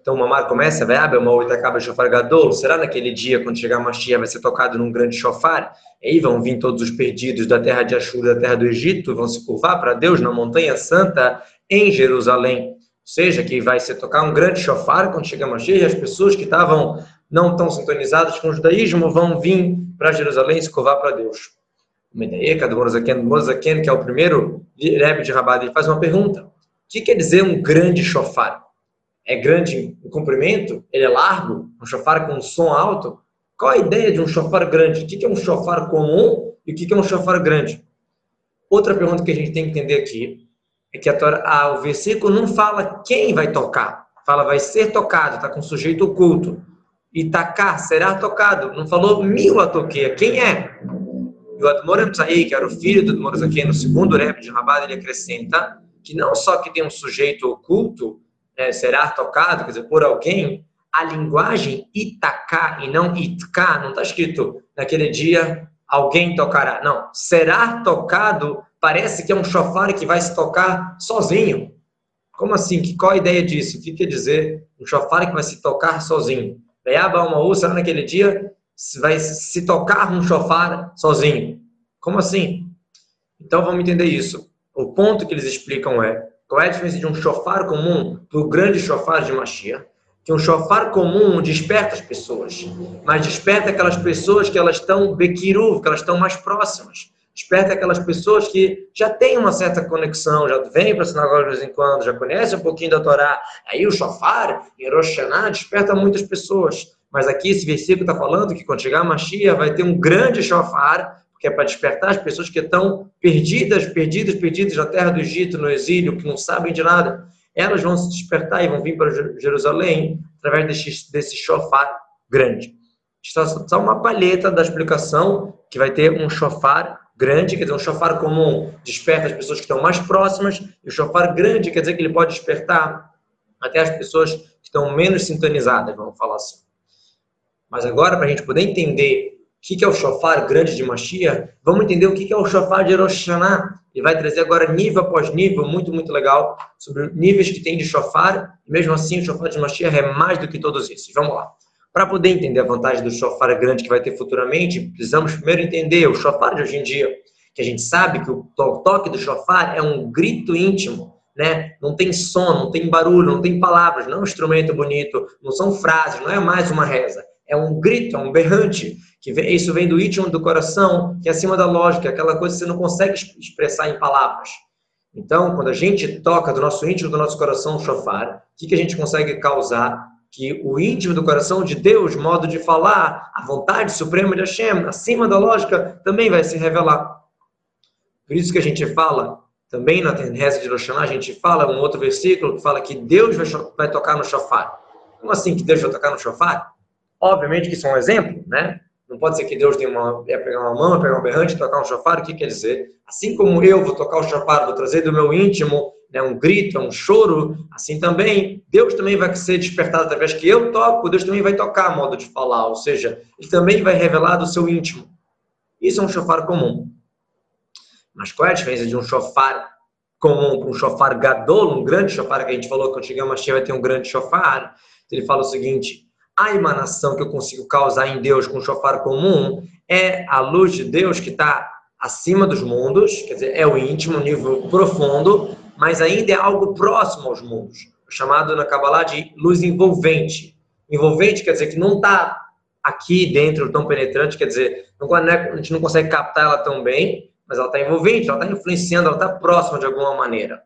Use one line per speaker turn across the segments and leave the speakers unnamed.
Então, o Mamar começa, vai abrir uma outra acaba shofar gadol. Será naquele dia, quando chegar Mashiach, vai ser tocado num grande shofar? E aí vão vir todos os perdidos da terra de Ashur, da terra do Egito, vão se curvar para Deus na montanha santa em Jerusalém. Ou seja, que vai ser tocar um grande shofar quando chegar Mashiach, e as pessoas que estavam não tão sintonizadas com o judaísmo vão vir para Jerusalém e se curvar para Deus. O Medeeka do Morazaken, que é o primeiro Rebbe de Rabat, ele faz uma pergunta. O que quer dizer um grande shofar? É grande em comprimento, ele é largo, um chofar com som alto. Qual a ideia de um chofar grande? O que é um chofar comum e o que é um chofar grande? Outra pergunta que a gente tem que entender aqui é que a o versículo não fala quem vai tocar, fala vai ser tocado, está com sujeito oculto. E tacar, será tocado. Não falou mil a toqueia, quem é? E o Admoram Tzai, que era o filho do Admoram no segundo rap de Rabad, ele acrescenta que não só que tem um sujeito oculto, é, será tocado, quer dizer, por alguém, a linguagem itaká e não itká, não está escrito naquele dia alguém tocará. Não, será tocado parece que é um chofar que vai se tocar sozinho. Como assim? Que, qual a ideia disso? O que quer dizer um chofar que vai se tocar sozinho? Beaba uma será naquele dia vai se tocar um chofar sozinho. Como assim? Então vamos entender isso. O ponto que eles explicam é qual é a diferença de um chofar comum do grande chofar de Mashiach? Que um chofar comum desperta as pessoas, mas desperta aquelas pessoas que elas estão bequiru, que elas estão mais próximas. Desperta aquelas pessoas que já têm uma certa conexão, já vêm para a sinagoga de vez em quando, já conhecem um pouquinho da Torá. Aí o chofar em Rosh Hashanah desperta muitas pessoas. Mas aqui esse versículo está falando que quando chegar a Mashiach vai ter um grande chofar que é para despertar as pessoas que estão perdidas, perdidas, perdidas na terra do Egito, no exílio, que não sabem de nada. Elas vão se despertar e vão vir para Jerusalém através desse, desse shofar grande. Está só uma palheta da explicação que vai ter um shofar grande, quer dizer, um shofar comum desperta as pessoas que estão mais próximas, e o shofar grande quer dizer que ele pode despertar até as pessoas que estão menos sintonizadas, vamos falar assim. Mas agora, para a gente poder entender o que é o shofar grande de Mashiach, vamos entender o que é o shofar de Rosh Hashanah. Ele vai trazer agora nível após nível, muito, muito legal, sobre níveis que tem de shofar. Mesmo assim, o shofar de Mashiach é mais do que todos esses. Vamos lá. Para poder entender a vantagem do shofar grande que vai ter futuramente, precisamos primeiro entender o shofar de hoje em dia, que a gente sabe que o toque do shofar é um grito íntimo, né? Não tem som, não tem barulho, não tem palavras, não é um instrumento bonito, não são frases, não é mais uma reza. É um grito, é um berrante que vem, isso vem do íntimo do coração, que é acima da lógica, aquela coisa que você não consegue expressar em palavras. Então, quando a gente toca do nosso íntimo do nosso coração o shofar, o que, que a gente consegue causar? Que o íntimo do coração de Deus, modo de falar, a vontade suprema de Hashem, acima da lógica, também vai se revelar. Por isso que a gente fala, também na reza de Rosh a gente fala, um outro versículo que fala que Deus vai, vai tocar no shofar. Como assim que Deus vai tocar no shofar? Obviamente que isso é um exemplo, né? Não pode ser que Deus tenha uma, é pegar uma mão, pegar um berrante, tocar um chofar. O que quer dizer? Assim como eu vou tocar o chofar, vou trazer do meu íntimo né, um grito, um choro, assim também, Deus também vai ser despertado através que eu toco, Deus também vai tocar modo de falar, ou seja, Ele também vai revelar do seu íntimo. Isso é um chofar comum. Mas qual é a diferença de um chofar comum para um chofar gadol, um grande chofar que a gente falou que o Tigão Mashiach vai ter um grande chofar? Ele fala o seguinte, a emanação que eu consigo causar em Deus com o shofar comum é a luz de Deus que está acima dos mundos, quer dizer, é o íntimo, nível profundo, mas ainda é algo próximo aos mundos, chamado na Kabbalah de luz envolvente. Envolvente quer dizer que não está aqui dentro tão penetrante, quer dizer, é, a gente não consegue captar ela tão bem, mas ela está envolvente, ela está influenciando, ela está próxima de alguma maneira.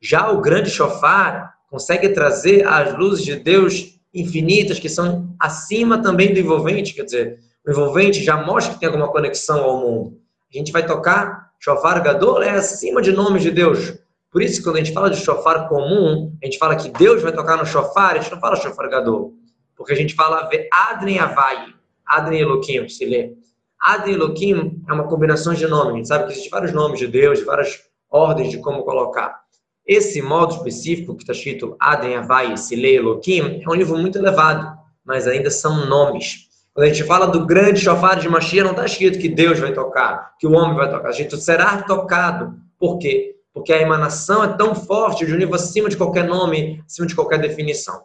Já o grande shofar consegue trazer as luzes de Deus infinitas que são acima também do envolvente, quer dizer, o envolvente já mostra que tem alguma conexão ao mundo. A gente vai tocar shofar gadol é acima de nomes de Deus. Por isso, quando a gente fala de shofar comum, a gente fala que Deus vai tocar no shofar, a gente não fala shofar gadol. Porque a gente fala Adren Avai, Adren Elohim, se lê. Adren Elohim é uma combinação de nomes. A gente sabe que existem vários nomes de Deus, várias ordens de como colocar. Esse modo específico que está escrito Adem Havai Silei Elohim é um nível muito elevado, mas ainda são nomes. Quando a gente fala do grande chofar de Mashiach, não está escrito que Deus vai tocar, que o homem vai tocar. A gente será tocado. Por quê? Porque a emanação é tão forte de um nível acima de qualquer nome, acima de qualquer definição.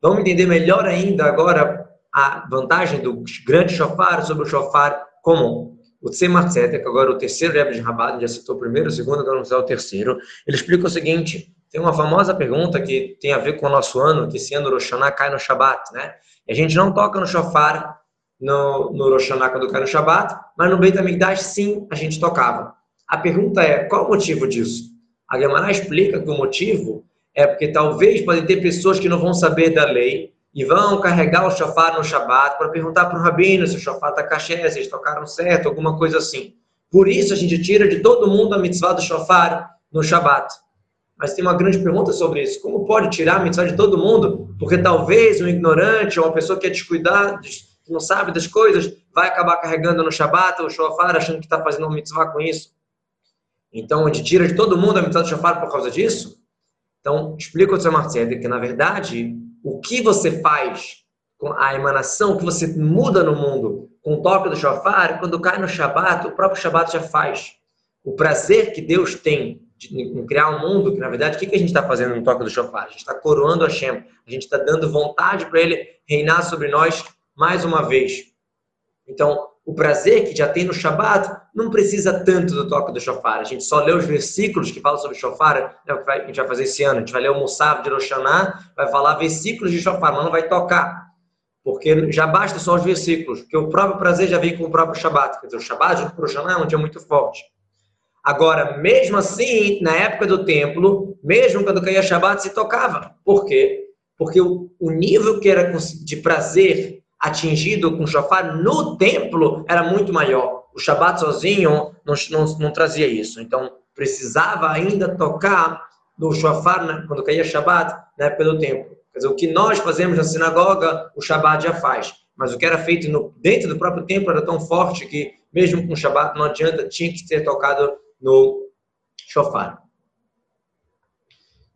Vamos entender melhor ainda agora a vantagem do grande shofar sobre o shofar comum. O Tzemach Tzedek, agora o terceiro Rebbe de Rabat, já citou o primeiro, o segundo, agora vamos usar o terceiro. Ele explica o seguinte, tem uma famosa pergunta que tem a ver com o nosso ano, que esse ano o Rosh Hashanah cai no Shabat, né? E a gente não toca no shofar no, no Rosh quando cai no Shabat, mas no Beit HaMikdash sim, a gente tocava. A pergunta é, qual o motivo disso? A Gemara explica que o motivo é porque talvez podem ter pessoas que não vão saber da lei e vão carregar o shofar no Shabat para perguntar para o rabino se o shofar está caché, se eles tocaram certo, alguma coisa assim. Por isso a gente tira de todo mundo a mitzvah do shofar no Shabat. Mas tem uma grande pergunta sobre isso. Como pode tirar a mitzvah de todo mundo? Porque talvez um ignorante ou uma pessoa que é descuidada, que não sabe das coisas, vai acabar carregando no Shabat o shofar achando que está fazendo uma mitzvah com isso. Então, a gente tira de todo mundo a mitzvah do shofar por causa disso? Então, explica o seu Marcelo que, na verdade, o que você faz com a emanação, que você muda no mundo com o toque do shofar, quando cai no Shabat, o próprio Shabat já faz. O prazer que Deus tem em criar um mundo, que na verdade, o que a gente está fazendo no toque do shofar? A gente está coroando Hashem, a gente está dando vontade para ele reinar sobre nós mais uma vez. Então, o prazer que já tem no Shabat não precisa tanto do toque do shofar. A gente só lê os versículos que falam sobre shofar, né, a gente vai fazer esse ano. A gente vai ler o Musaf de Roshaná, vai falar versículos de shofar, mas não vai tocar. Porque já basta só os versículos, porque o próprio prazer já vem com o próprio Shabat. Quer dizer, o Shabat junto com o Roshaná é um dia muito forte. Agora, mesmo assim, na época do templo, mesmo quando caía Shabat, se tocava. Por quê? Porque o nível que era de prazer atingido com shofar no templo era muito maior. O Shabat sozinho não, não, não trazia isso. Então, precisava ainda tocar no shofar né, quando caía Shabat época do templo. Quer dizer, o que nós fazemos na sinagoga, o Shabat já faz. Mas o que era feito no, dentro do próprio templo era tão forte que, mesmo com o Shabat, não adianta, tinha que ser tocado no shofar.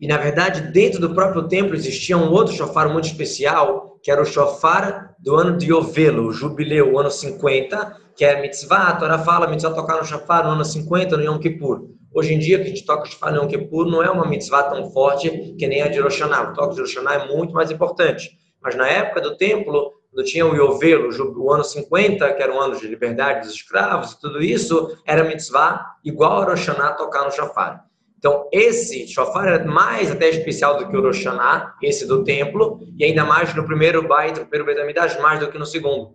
E, na verdade, dentro do próprio templo existia um outro shofar muito especial, que era o shofar do ano de Yovelo, o jubileu, o ano 50, que é mitzvah, a Torá fala, mitzvah tocar no shofar no ano 50, no Yom Kippur. Hoje em dia, que a gente toca o shofar no Yom Kippur, não é uma mitzvah tão forte que nem a de Rosh Hashanah. O toque de Rosh Hashanah é muito mais importante. Mas na época do templo, quando tinha o Yovelo, o ano 50, que era um ano de liberdade dos escravos tudo isso, era mitzvah igual a Rosh Hashanah tocar no shofar. Então, esse shofar era mais até especial do que o Rosh Hashanah, esse do templo, e ainda mais no primeiro Bait, no primeiro Beit mais do que no segundo.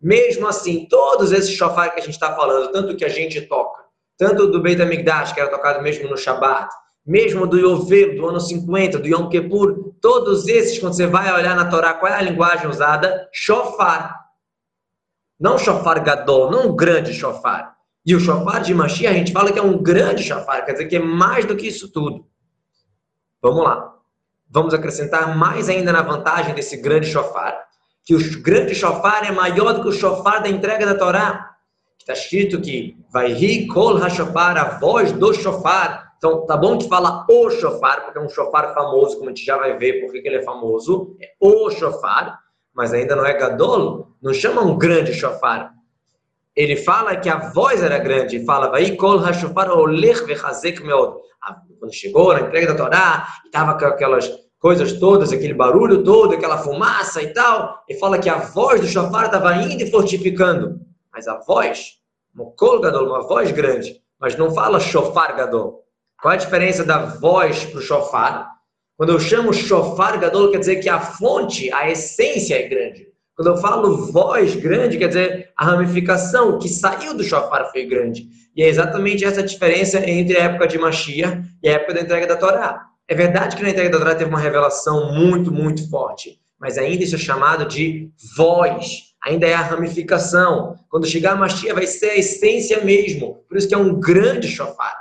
Mesmo assim, todos esses shofar que a gente está falando, tanto que a gente toca, tanto do Beit HaMikdash, que era tocado mesmo no Shabat, mesmo do Yovel, do ano 50, do Yom Kippur, todos esses, quando você vai olhar na Torá, qual é a linguagem usada? Shofar. Não shofar gadol, não um grande shofar. E o shofar de Mashiach, a gente fala que é um grande shofar, quer dizer que é mais do que isso tudo. Vamos lá. Vamos acrescentar mais ainda na vantagem desse grande shofar, que o grande shofar é maior do que o shofar da entrega da Torá. Está escrito que vai ri kol hashofar, a voz do shofar. Então, tá bom que fala o shofar, porque é um shofar famoso, como a gente já vai ver porque ele é famoso. É o shofar, mas ainda não é gadol. Não chama um grande shofar ele fala que a voz era grande, fala, vai kol hashofar olech vechazek meod. Quando chegou na entrega da Torá, estava com aquelas coisas todas, aquele barulho todo, aquela fumaça e tal, e fala que a voz do shofar estava indo e fortificando. Mas a voz, mokol gadol, uma voz grande, mas não fala shofar gadol. Qual a diferença da voz para o shofar? Quando eu chamo shofar gadol, quer dizer que a fonte, a essência é grande. Quando eu falo voz grande, quer dizer a ramificação, que saiu do shofar foi grande. E é exatamente essa diferença entre a época de Mashiach e a época da entrega da Torá. É verdade que na entrega da Torá teve uma revelação muito, muito forte, mas ainda isso é chamado de voz. Ainda é a ramificação. Quando chegar a Mashiach vai ser a essência mesmo. Por isso que é um grande shofar.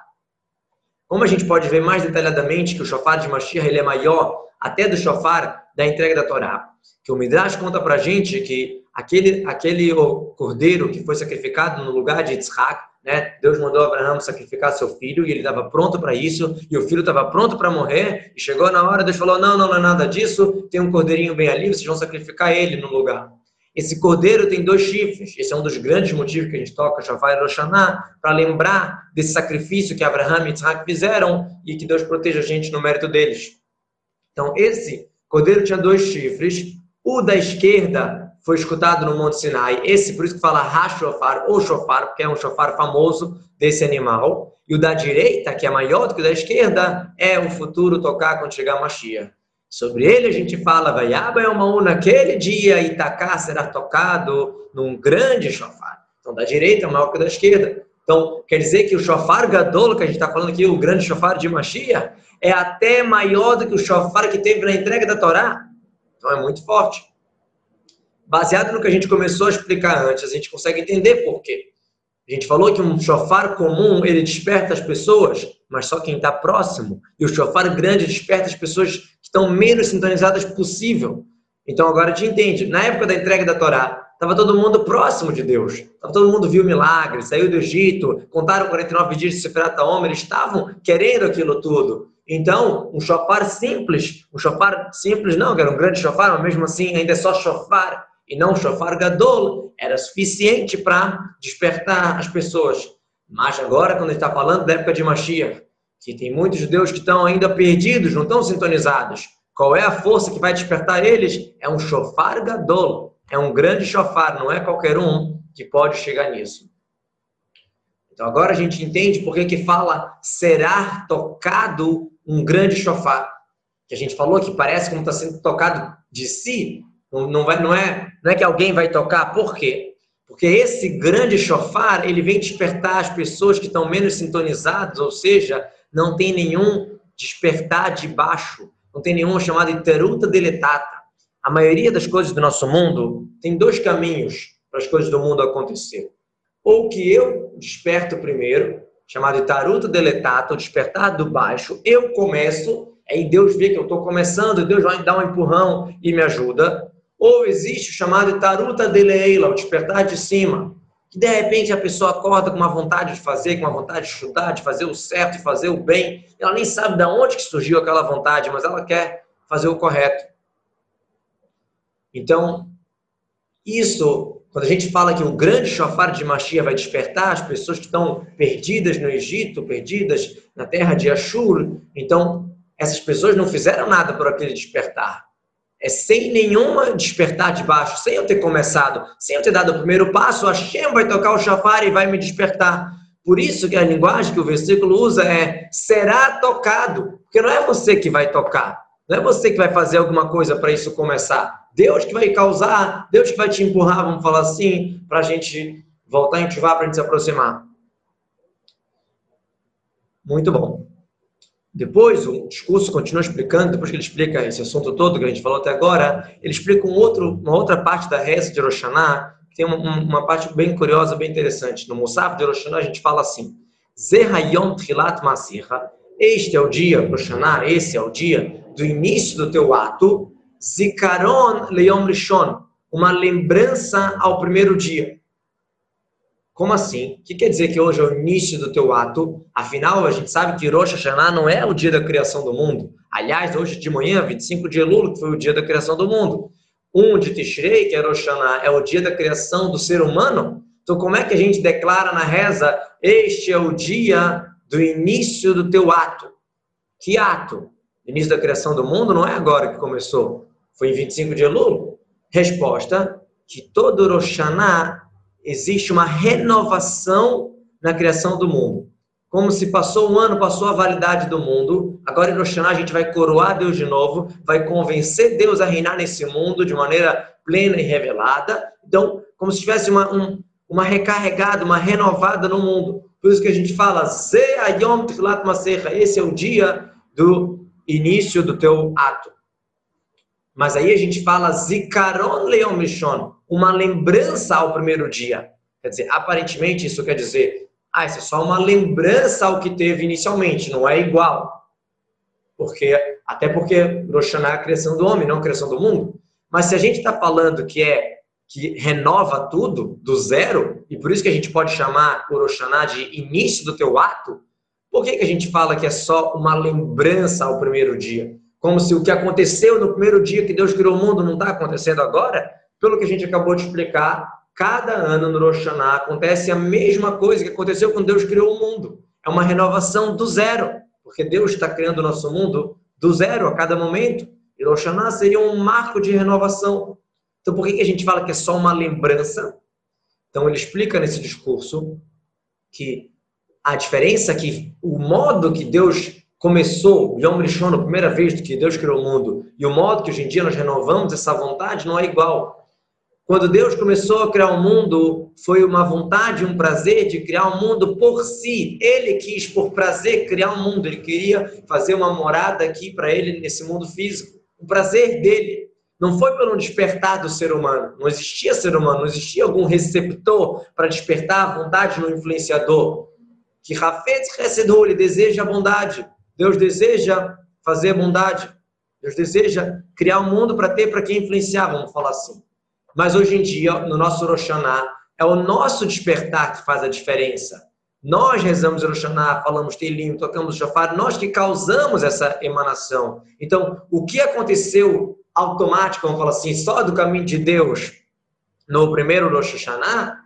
Como a gente pode ver mais detalhadamente que o shofar de Mashiach ele é maior até do shofar da entrega da Torá que o Midrash conta para gente que aquele, aquele cordeiro que foi sacrificado no lugar de Yitzhak, né? Deus mandou Abraão sacrificar seu filho e ele estava pronto para isso, e o filho estava pronto para morrer, e chegou na hora, Deus falou: não, não, não é nada disso, tem um cordeirinho bem ali, vocês vão sacrificar ele no lugar. Esse cordeiro tem dois chifres, esse é um dos grandes motivos que a gente toca Shavai Roshaná, para lembrar desse sacrifício que Abraão e Isaac fizeram e que Deus proteja a gente no mérito deles. Então, esse cordeiro tinha dois chifres, o da esquerda foi escutado no Monte Sinai, esse por isso que fala Hashofar ou Shofar, porque é um shofar famoso desse animal, e o da direita, que é maior do que o da esquerda, é o futuro tocar quando chegar a Mashiach. Sobre ele a gente fala, Vaiaba é uma naquele dia Itacá será tocado num grande shofar. Então, da direita é maior que o da esquerda. Então, quer dizer que o shofar gadol, que a gente está falando aqui, o grande shofar de Mashiach, é até maior do que o shofar que teve na entrega da Torá. Então, é muito forte. Baseado no que a gente começou a explicar antes, a gente consegue entender por quê. A gente falou que um shofar comum, ele desperta as pessoas, mas só quem está próximo. E o shofar grande desperta as pessoas que estão menos sintonizadas possível. Então agora a gente entende. Na época da entrega da Torá, estava todo mundo próximo de Deus. Estava todo mundo viu milagres, saiu do Egito, contaram 49 dias de Seferata Homer, eles estavam querendo aquilo tudo. Então, um shofar simples, um shofar simples não, que era um grande shofar, mas mesmo assim ainda é só shofar, e não shofar gadol, era suficiente para despertar as pessoas. Mas agora, quando está falando da época de Mashiach, que tem muitos judeus que estão ainda perdidos, não estão sintonizados, qual é a força que vai despertar eles? É um shofar gadol, é um grande shofar, não é qualquer um que pode chegar nisso. Então agora a gente entende por que que fala será tocado um grande shofar. Que a gente falou que parece como está sendo tocado de si, não, vai, não, é, não é que alguém vai tocar, por quê? Porque esse grande chofar, ele vem despertar as pessoas que estão menos sintonizadas, ou seja, não tem nenhum despertar de baixo, não tem nenhum chamado iteruta deletata. A maioria das coisas do nosso mundo tem dois caminhos para as coisas do mundo acontecer. Ou que eu desperto primeiro, chamado itaruta deletata, o despertar do baixo, eu começo, aí Deus vê que eu estou começando, Deus vai dar um empurrão e me ajuda. Ou existe o chamado taruta de leila, o despertar de cima, que de repente a pessoa acorda com uma vontade de fazer, com uma vontade de estudar, de fazer o certo, de fazer o bem. Ela nem sabe de onde que surgiu aquela vontade, mas ela quer fazer o correto. Então, isso, quando a gente fala que o grande chofar de Mashiach vai despertar as pessoas que estão perdidas no Egito, perdidas na terra de Ashur, então essas pessoas não fizeram nada por aquele despertar é, sem nenhuma despertar de baixo, sem eu ter começado, sem eu ter dado o primeiro passo, a Hashem vai tocar o chafar e vai me despertar. Por isso que a linguagem que o versículo usa é será tocado, porque não é você que vai tocar, não é você que vai fazer alguma coisa para isso começar. Deus que vai causar, Deus que vai te empurrar, vamos falar assim, para a gente voltar a ativar, para a gente se aproximar. Muito bom. Depois, o discurso continua explicando, depois que ele explica esse assunto todo que a gente falou até agora, ele explica um outro, uma outra parte da reza de Roshaná, que tem uma, uma, parte bem curiosa, bem interessante. No Musaf de Roshaná, a gente fala assim, Zehayom Trilat Masirha, este é o dia, Roshaná, esse é o dia do início do teu ato, Zikaron Leom Rishon, uma lembrança ao primeiro dia. Como assim? O que quer dizer que hoje é o início do teu ato? Afinal, a gente sabe que Rosh Hashanah não é o dia da criação do mundo. Aliás, hoje de manhã, 25 de Elul, que foi o dia da criação do mundo. Um de Tishrei, que é Rosh Hashanah, é o dia da criação do ser humano. Então, como é que a gente declara na reza, este é o dia do início do teu ato? Que ato? O início da criação do mundo não é agora que começou. Foi em 25 de Elul? Resposta, que todo Rosh Hashanah existe uma renovação na criação do mundo. Como se passou um ano, passou a validade do mundo, agora em Rosh a gente vai coroar Deus de novo, vai convencer Deus a reinar nesse mundo de maneira plena e revelada. Então, como se tivesse uma, um, uma recarregada, uma renovada no mundo. Por isso que a gente fala, Ze Ayom Tilat Masecha, esse é o dia do início do teu ato. Mas aí a gente fala Zikaron Leon Mishon, uma lembrança ao primeiro dia. Quer dizer, aparentemente isso quer dizer, ah, isso é só uma lembrança ao que teve inicialmente, não é igual. Porque, até porque Rosh é a criação do homem, não a criação do mundo. Mas se a gente está falando que é que renova tudo do zero, e por isso que a gente pode chamar o de início do teu ato, por que, que a gente fala que é só uma lembrança ao primeiro dia? Como se o que aconteceu no primeiro dia que Deus criou o mundo não está acontecendo agora? pelo que a gente acabou de explicar, cada ano no Rosh Hashanah acontece a mesma coisa que aconteceu quando Deus criou o mundo. É uma renovação do zero, porque Deus está criando o nosso mundo do zero a cada momento. E Rosh Hashanah seria um marco de renovação. Então, por que, a gente fala que é só uma lembrança? Então, ele explica nesse discurso que a diferença é que o modo que Deus começou, Yom Rishon, a primeira vez que Deus criou o mundo, e o modo que hoje em dia nós renovamos essa vontade não é igual. Quando Deus começou a criar o mundo, foi uma vontade, um prazer de criar o um mundo por si. Ele quis, por prazer, criar o um mundo. Ele queria fazer uma morada aqui para ele nesse mundo físico. O prazer dele. Não foi pelo despertar do ser humano. Não existia ser humano, não existia algum receptor para despertar a vontade no influenciador. Que Rafetz Resedor, ele deseja a bondade. Deus deseja fazer bondade. Deus deseja criar um mundo para ter para quem influenciar, vamos falar assim. Mas hoje em dia, no nosso Roshaná, é o nosso despertar que faz a diferença. Nós rezamos Roshaná, falamos Teilim, tocamos Shofar, nós que causamos essa emanação. Então, o que aconteceu automático, vamos falar assim, só do caminho de Deus no primeiro Rosh Hashanah,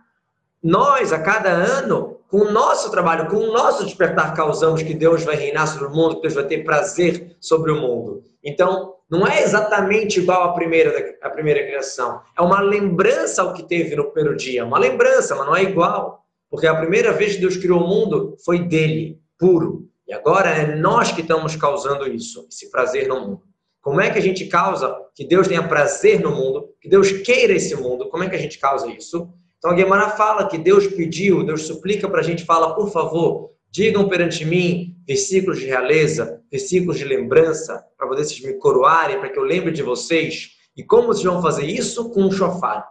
nós, a cada ano, com o nosso trabalho, com o nosso despertar, causamos que Deus vai reinar sobre o mundo, que Deus vai ter prazer sobre o mundo. Então, não é exatamente igual à primeira, à primeira criação. É uma lembrança ao que teve no primeiro dia. Uma lembrança, mas não é igual. Porque a primeira vez que Deus criou o mundo foi dele, puro. E agora é nós que estamos causando isso, esse prazer no mundo. Como é que a gente causa que Deus tenha prazer no mundo, que Deus queira esse mundo? Como é que a gente causa isso? Então a Guemara fala que Deus pediu, Deus suplica para a gente, fala, por favor, digam perante mim versículos de realeza, versículos de lembrança, para vocês me coroarem, para que eu lembre de vocês. E como vocês vão fazer isso? Com um chofar.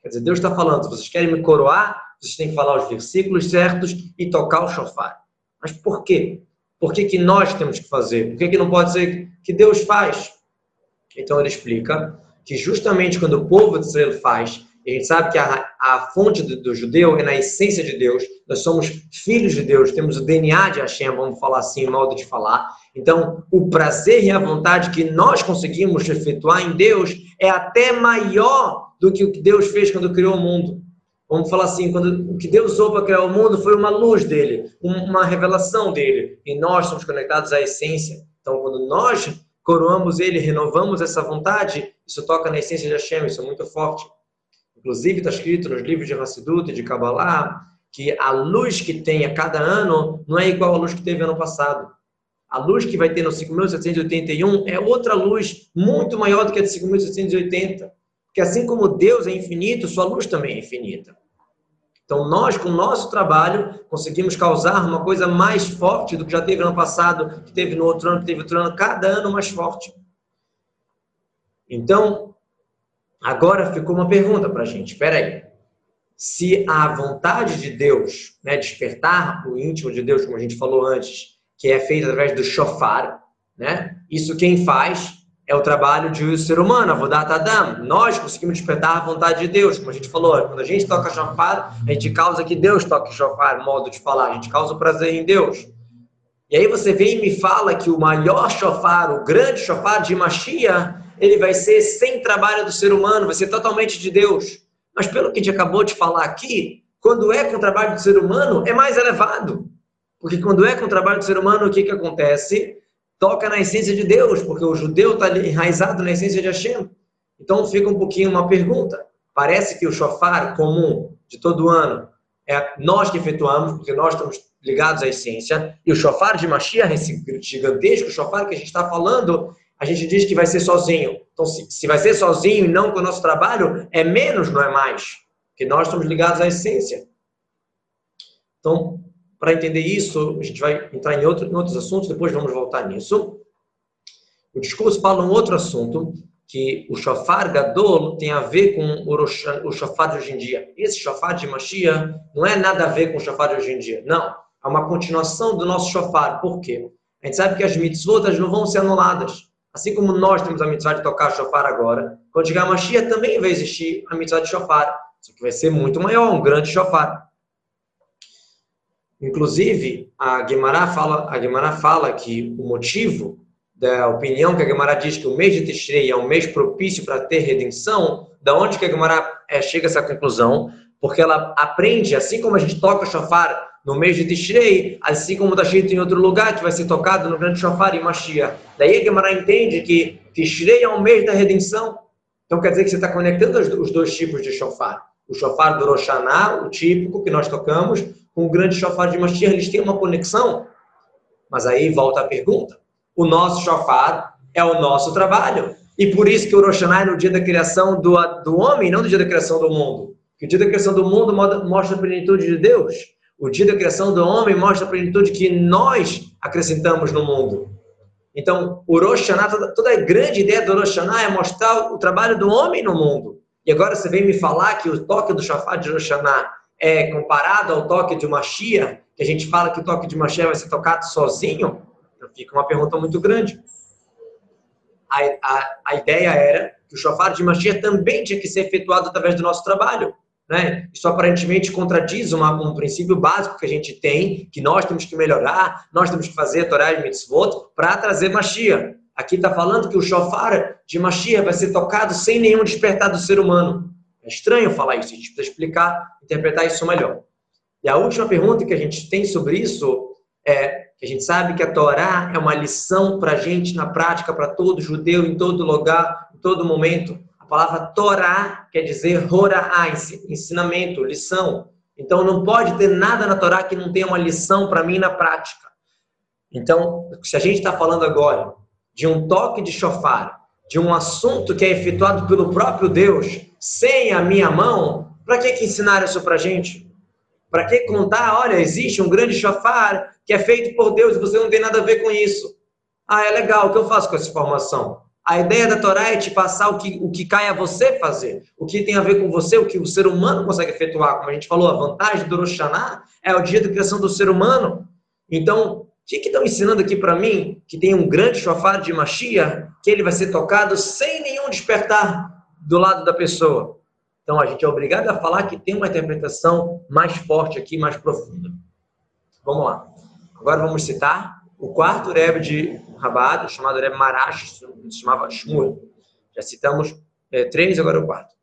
Quer dizer, Deus está falando, vocês querem me coroar, vocês têm que falar os versículos certos e tocar o chofar. Mas por quê? Por que, que nós temos que fazer? Por que, que não pode ser que Deus faz? Então ele explica que justamente quando o povo de Israel faz, a gente sabe que a, a fonte do, do, judeu é na essência de Deus, nós somos filhos de Deus, temos o DNA de Hashem, vamos falar assim, modo de falar. Então, o prazer e a vontade que nós conseguimos efetuar em Deus é até maior do que o que Deus fez quando criou o mundo. Vamos falar assim, quando o que Deus usou para criar o mundo foi uma luz dele, uma revelação dele, e nós somos conectados à essência. Então, quando nós coroamos ele, renovamos essa vontade, isso toca na essência de Hashem, isso é muito forte. Inclusive, está escrito nos livros de Hassidut e de Kabbalah que a luz que tem a cada ano não é igual à luz que teve ano passado. A luz que vai ter no 5.781 é outra luz muito maior do que a de 5.780. Porque assim como Deus é infinito, sua luz também é infinita. Então, nós, com o nosso trabalho, conseguimos causar uma coisa mais forte do que já teve no ano passado, que teve no outro ano, que teve outro ano, cada ano mais forte. Então, agora ficou uma pergunta para a gente. Espera aí. Se a vontade de Deus, né, despertar o íntimo de Deus, como a gente falou antes, que é feita através do shofar, né? Isso quem faz é o trabalho de um ser humano, Avodat Adam. Nós conseguimos despertar a vontade de Deus, como a gente falou. Quando a gente toca shofar, a gente causa que Deus toque shofar, modo de falar. A gente causa o prazer em Deus. E aí você vem e me fala que o maior shofar, o grande shofar de Mashiach, ele vai ser sem trabalho do ser humano, vai ser totalmente de Deus. Mas pelo que a gente acabou de falar aqui, quando é com o trabalho do ser humano, é mais elevado. Porque quando é com o trabalho do ser humano, o que, que acontece? toca na essência de Deus, porque o judeu está enraizado na essência de Hashem. Então fica um pouquinho uma pergunta. Parece que o shofar comum de todo ano é nós que efetuamos, porque nós estamos ligados à essência, e o shofar de Mashiach, esse gigantesco shofar que a gente está falando, a gente diz que vai ser sozinho. Então, se, se vai ser sozinho e não com o nosso trabalho, é menos, não é mais. Porque nós estamos ligados à essência. Então, para entender isso, a gente vai entrar em, outro, em outros assuntos, depois vamos voltar nisso. O discurso fala um outro assunto, que o shofar gadol tem a ver com o shofar de hoje em dia. Esse shofar de Mashiach não é nada a ver com o shofar de hoje em dia. Não. É uma continuação do nosso shofar. Por quê? A gente sabe que as mitzvot não vão ser anuladas. Assim como nós temos a mitzvah de tocar shofar agora, quando chegar a Mashiach também vai existir a mitzvah de shofar. Só que vai ser muito maior, um grande shofar. Inclusive, a Guimará fala, a Guimará fala que o motivo da opinião que a Guimará diz que o mês de Tishrei é um mês propício para ter redenção, da onde que a Guimará é, chega a essa conclusão? Porque ela aprende, assim como a gente toca shofar no mês de Tishrei, assim como está escrito em outro lugar, que vai ser tocado no grande shofar em Mashiach. Daí a Guimará entende que Tishrei é o mês da redenção. Então quer dizer que você está conectando os dois tipos de shofar. O shofar do Rosh o típico que nós tocamos, com o grande shofar de Mashiach, eles têm uma conexão. Mas aí volta a pergunta. O nosso shofar é o nosso trabalho. E por isso que o Rosh é no dia da criação do, do homem, não no dia da criação do mundo. Que o dia da criação do mundo mostra a plenitude de Deus. O dia da criação do homem mostra a plenitude que nós acrescentamos no mundo. Então, o Rosh toda, toda, a grande ideia do Rosh é mostrar o trabalho do homem no mundo. E agora você vem me falar que o toque do Shafar de Rosh é comparado ao toque de uma Shia, que a gente fala que o toque de uma Shia vai ser tocado sozinho? Então fica uma pergunta muito grande. A, a, a ideia era que o Shofar de Mashiach também tinha que ser efetuado através do nosso trabalho. Né? Isso aparentemente contradiz uma, um princípio básico que a gente tem, que nós temos que melhorar, nós temos que fazer Torá e Mitzvot para trazer Mashiach. Aqui está falando que o shofar de Mashiach vai ser tocado sem nenhum despertar do ser humano. É estranho falar isso, a gente precisa explicar, interpretar isso melhor. E a última pergunta que a gente tem sobre isso é que a gente sabe que a Torá é uma lição para a gente na prática, para todo judeu, em todo lugar, em todo momento palavra Torá quer dizer Horá, ensinamento, lição. Então não pode ter nada na Torá que não tenha uma lição para mim na prática. Então, se a gente está falando agora de um toque de chofar, de um assunto que é efetuado pelo próprio Deus, sem a minha mão, para que, que ensinar isso para a gente? Para que contar, olha, existe um grande chofar que é feito por Deus e você não tem nada a ver com isso? Ah, é legal, o que eu faço com essa informação? A ideia da Torá é te passar o que, o que cai a você fazer, o que tem a ver com você, o que o ser humano consegue efetuar. Como a gente falou, a vantagem do Rosh Hashanah é o dia da criação do ser humano. Então, o que estão ensinando aqui para mim? Que tem um grande shofar de Mashiach, que ele vai ser tocado sem nenhum despertar do lado da pessoa. Então, a gente é obrigado a falar que tem uma interpretação mais forte aqui, mais profunda. Vamos lá. Agora vamos citar o quarto Rebbe de Rabado, chamado Rebbe Marash, se chamava Shmuel. Já citamos é, três, agora o quarto.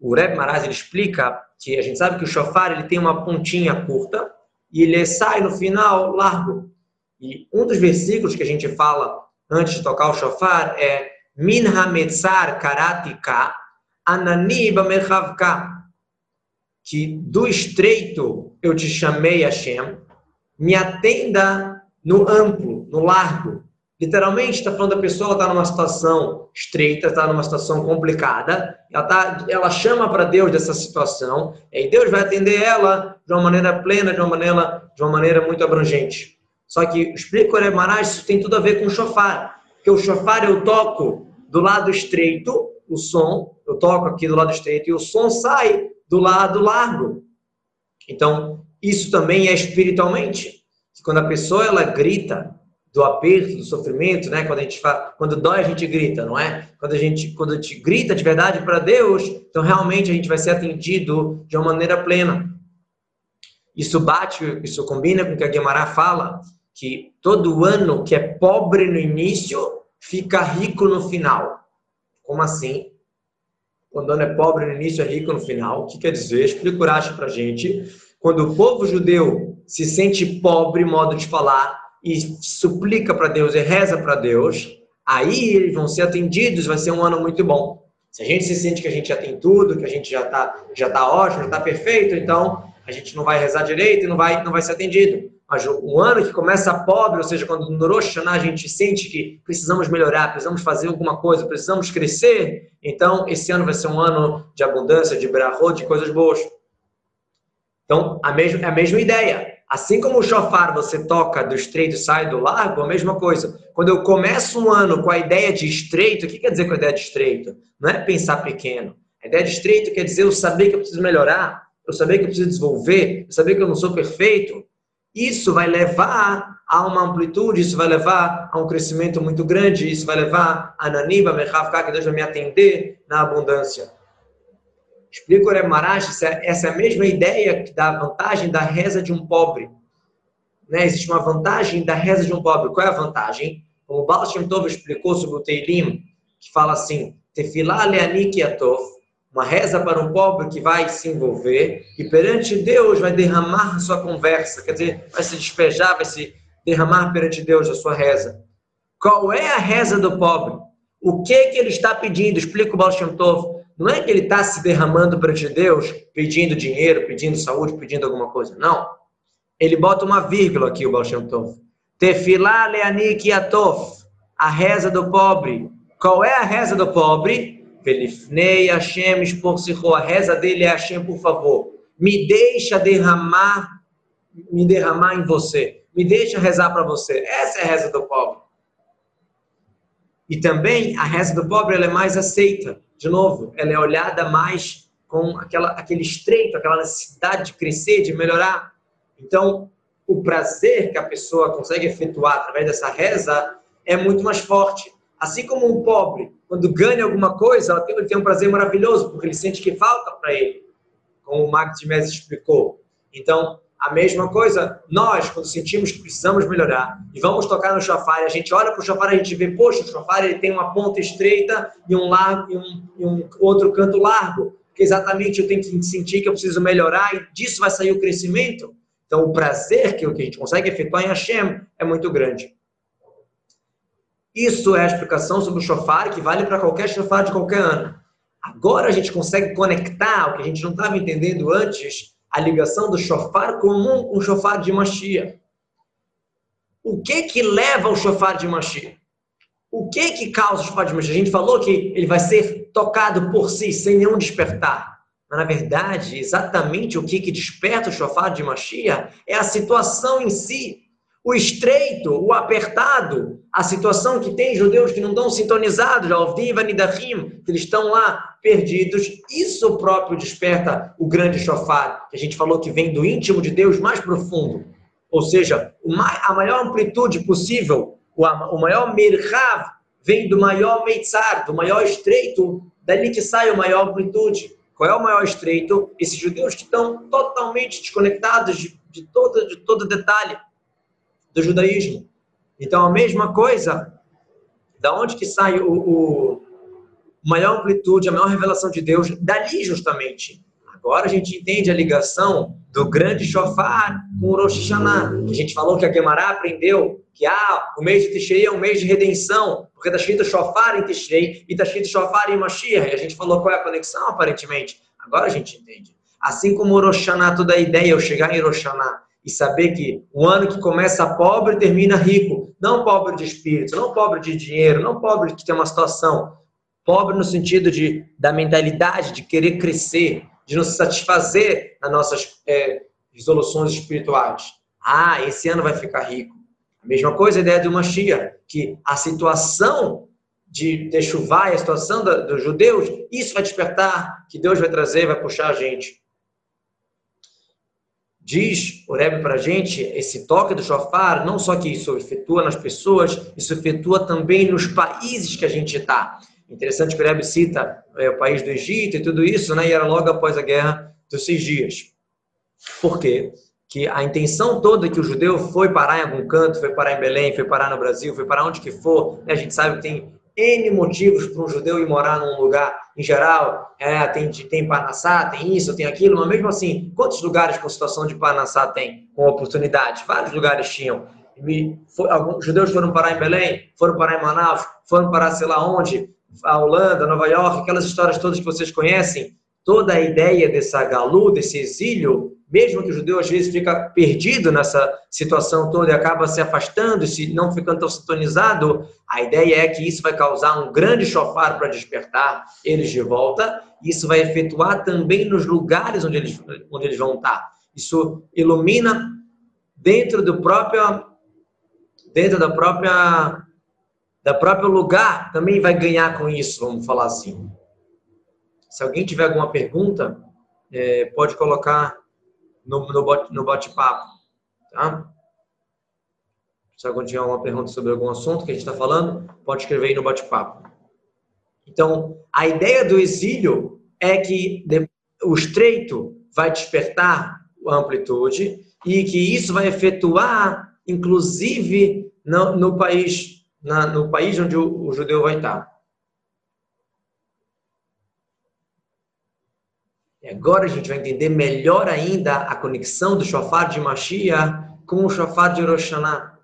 O Rebbe Marash ele explica que a gente sabe que o shofar ele tem uma pontinha curta e ele sai no final largo. E um dos versículos que a gente fala antes de tocar o shofar é Min hametzar karatika anani bamerhavka que do estreito eu te chamei Hashem, me atenda no amplo, no largo. Literalmente, está falando da pessoa está numa situação estreita, está numa situação complicada, ela, tá, ela chama para Deus dessa situação, e Deus vai atender ela de uma maneira plena, de uma maneira, de uma maneira muito abrangente. Só que, explico o Maharaj, isso tem tudo a ver com o chofar, porque o chofar eu toco do lado estreito, o som, eu toco aqui do lado estreito, e o som sai do lado largo. Então, isso também é espiritualmente quando a pessoa ela grita do aperto, do sofrimento, né? Quando a gente fala, quando dói a gente grita, não é? Quando a gente quando a gente grita de verdade para Deus, então realmente a gente vai ser atendido de uma maneira plena. Isso bate, isso combina com o que a Guimarães fala, que todo ano que é pobre no início fica rico no final. Como assim? Quando o ano é pobre no início é rico no final. O que quer dizer? Explica o Rashi para gente. Quando o povo judeu se sente pobre, modo de falar, e suplica para Deus e reza para Deus, aí eles vão ser atendidos, vai ser um ano muito bom. Se a gente se sente que a gente já tem tudo, que a gente já está já tá ótimo, já está perfeito, então a gente não vai rezar direito e não vai, não vai ser atendido. Mas o ano que começa pobre, ou seja, quando no Rosh Hashanah a gente sente que precisamos melhorar, precisamos fazer alguma coisa, precisamos crescer, então esse ano vai ser um ano de abundância, de brahô, de coisas boas. Então, a é a mesma ideia. Assim como o chofar você toca do estreito e sai do largo, a mesma coisa. Quando eu começo um ano com a ideia de estreito, o que quer dizer com a ideia de estreito? Não é pensar pequeno. A ideia de estreito quer dizer eu saber que eu preciso melhorar, eu saber que eu preciso desenvolver, eu saber que eu não sou perfeito. Isso vai levar a uma amplitude, isso vai levar a um crescimento muito grande, isso vai levar a Naniba, Mechavka, que Deus vai me atender na abundância. Explica o Rebbe Marash, essa é a mesma ideia da vantagem da reza de um pobre. Né? Existe uma vantagem da reza de um pobre. Qual é a vantagem? O Baal Shem Tov explicou sobre o Teilim, que fala assim, Tefilá leanik uma reza para um pobre que vai se envolver e perante Deus vai derramar sua conversa, quer dizer, vai se despejar, vai se derramar perante Deus a sua reza. Qual é a reza do pobre? O que que ele está pedindo? Explica o Baal Shem Tov. Não é que ele está se derramando perante Deus, pedindo dinheiro, pedindo saúde, pedindo alguma coisa. Não. Ele bota uma vírgula aqui, o Baal Tov. Tefilá leani kiatof. A reza do pobre. Qual é a reza do pobre? Felifnei Hashem A reza dele é Hashem, por favor. Me deixa derramar, me derramar em você. Me deixa rezar para você. Essa é a reza do pobre. E também a reza do pobre ela é mais aceita. De novo, ela é olhada mais com aquela, aquele estreito, aquela necessidade de crescer, de melhorar. Então, o prazer que a pessoa consegue efetuar através dessa reza é muito mais forte. Assim como um pobre, quando ganha alguma coisa, ele tem um prazer maravilhoso, porque ele sente que falta para ele, como o Max de explicou. Então, a mesma coisa, nós, quando sentimos que precisamos melhorar e vamos tocar no shofar, a gente olha para o shofar e a gente vê, poxa, o shofar ele tem uma ponta estreita e um, largo, e um, e um outro canto largo, que exatamente eu tenho que sentir que eu preciso melhorar e disso vai sair o crescimento. Então, o prazer que a gente consegue efetuar em Hashem é muito grande. Isso é a explicação sobre o shofar, que vale para qualquer shofar de qualquer ano. Agora a gente consegue conectar o que a gente não estava entendendo antes, a ligação do shofar comum com o shofar de Mashiach. O que que leva ao shofar de Mashiach? O que que causa o shofar de Mashiach? A gente falou que ele vai ser tocado por si, sem nenhum despertar. Mas, na verdade, exatamente o que, que desperta o shofar de Mashiach é a situação em si. O estreito, o apertado, a situação que tem judeus que não estão sintonizados, ao viva Nidahim, que eles estão lá perdidos, isso próprio desperta o grande shofar, que a gente falou que vem do íntimo de Deus mais profundo. Ou seja, a maior amplitude possível, o maior merhav, vem do maior meitzar, do maior estreito, dali que sai a maior amplitude. Qual é o maior estreito? Esses judeus que estão totalmente desconectados de, de, todo, de todo detalhe do judaísmo. Então, a mesma coisa, da onde que sai o, o maior amplitude, a maior revelação de Deus? Dali, justamente. Agora a gente entende a ligação do grande shofar com o Rosh Hashanah. A gente falou que a Gemara aprendeu que ah, o mês de Tishrei é um mês de redenção, porque está escrito shofar em Tishrei e está escrito shofar em Mashiach. E a gente falou qual é a conexão, aparentemente. Agora a gente entende. Assim como o Rosh Hashanah, toda a ideia, eu chegar em Rosh Hashanah e saber que o ano que começa pobre termina rico, não pobre de espírito, não pobre de dinheiro, não pobre que tem uma situação, pobre no sentido de da mentalidade de querer crescer, de não se satisfazer nas nossas é, resoluções espirituais. Ah, esse ano vai ficar rico. A mesma coisa a ideia de uma Shia, que a situação de Techuvá e a situação dos judeus, isso vai despertar, que Deus vai trazer, vai puxar a gente diz o Rebbe para a gente, esse toque do shofar, não só que isso efetua nas pessoas, isso efetua também nos países que a gente está. Interessante que o Rebbe cita é, o país do Egito e tudo isso, né? e era logo após a guerra dos seis dias. Por quê? Que a intenção toda que o judeu foi parar em algum canto, foi parar em Belém, foi parar no Brasil, foi parar onde que for, né? a gente sabe que tem N motivos para um judeu ir morar num lugar em geral. É, tem, tem Parnassá, tem isso, tem aquilo, mas mesmo assim, quantos lugares com situação de Parnassá tem com oportunidade? Vários lugares tinham. E foi, alguns judeus foram parar em Belém, foram parar em Manaus, foram parar sei lá onde, a Holanda, Nova York, aquelas histórias todas que vocês conhecem. Toda a ideia dessa galu, desse exílio, mesmo que o judeu às vezes fica perdido nessa situação toda e acaba se afastando, se não ficando tão sintonizado, a ideia é que isso vai causar um grande chofar para despertar eles de volta. Isso vai efetuar também nos lugares onde eles, onde eles vão estar. Isso ilumina dentro do próprio dentro da própria da próprio lugar também vai ganhar com isso, vamos falar assim. Se alguém tiver alguma pergunta, é, pode colocar no, no bate-papo, tá? Se alguém tiver alguma pergunta sobre algum assunto que a gente está falando, pode escrever aí no bate-papo. Então, a ideia do exílio é que o estreito vai despertar a amplitude e que isso vai efetuar, inclusive, no, no país, na, no país onde o, o judeu vai estar. E agora a gente vai entender melhor ainda a conexão do shofar de Mashiach com o shofar de Rosh Hashanah.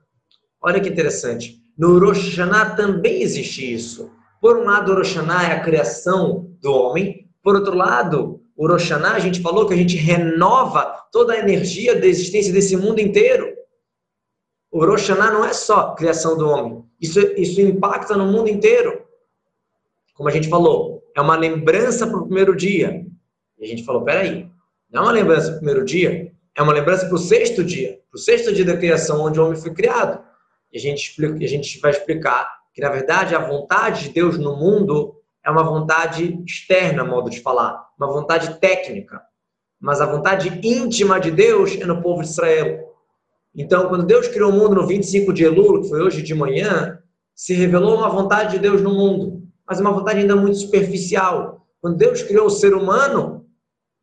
Olha que interessante. No Rosh Hashanah também existe isso. Por um lado, o Rosh é a criação do homem. Por outro lado, o Rosh a gente falou que a gente renova toda a energia da existência desse mundo inteiro. O Rosh não é só criação do homem. Isso, isso impacta no mundo inteiro. Como a gente falou, é uma lembrança para o primeiro dia. E a gente falou, peraí, não é uma lembrança para o primeiro dia, é uma lembrança para o sexto dia, para o sexto dia da criação, onde o homem foi criado. E a gente, explica, a gente vai explicar que, na verdade, a vontade de Deus no mundo é uma vontade externa, modo de falar, uma vontade técnica. Mas a vontade íntima de Deus é no povo de Israel. Então, quando Deus criou o mundo no 25 de Elul, que foi hoje de manhã, se revelou uma vontade de Deus no mundo, mas uma vontade ainda muito superficial. Quando Deus criou o ser humano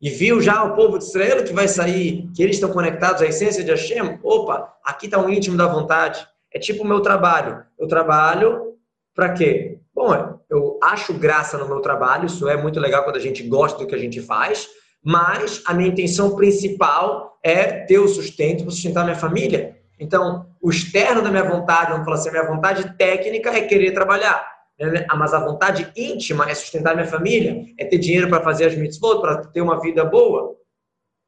e viu já o povo de Israel que vai sair, que eles estão conectados à essência de Hashem, opa, aqui está o íntimo da vontade. É tipo o meu trabalho. Eu trabalho para quê? Bom, eu acho graça no meu trabalho, isso é muito legal quando a gente gosta do que a gente faz, mas a minha intenção principal é ter o sustento para sustentar minha família. Então, o externo da minha vontade, vamos falar assim, a minha vontade técnica é querer trabalhar. Né? Mas a vontade íntima é sustentar minha família, é ter dinheiro para fazer as mitzvot, para ter uma vida boa.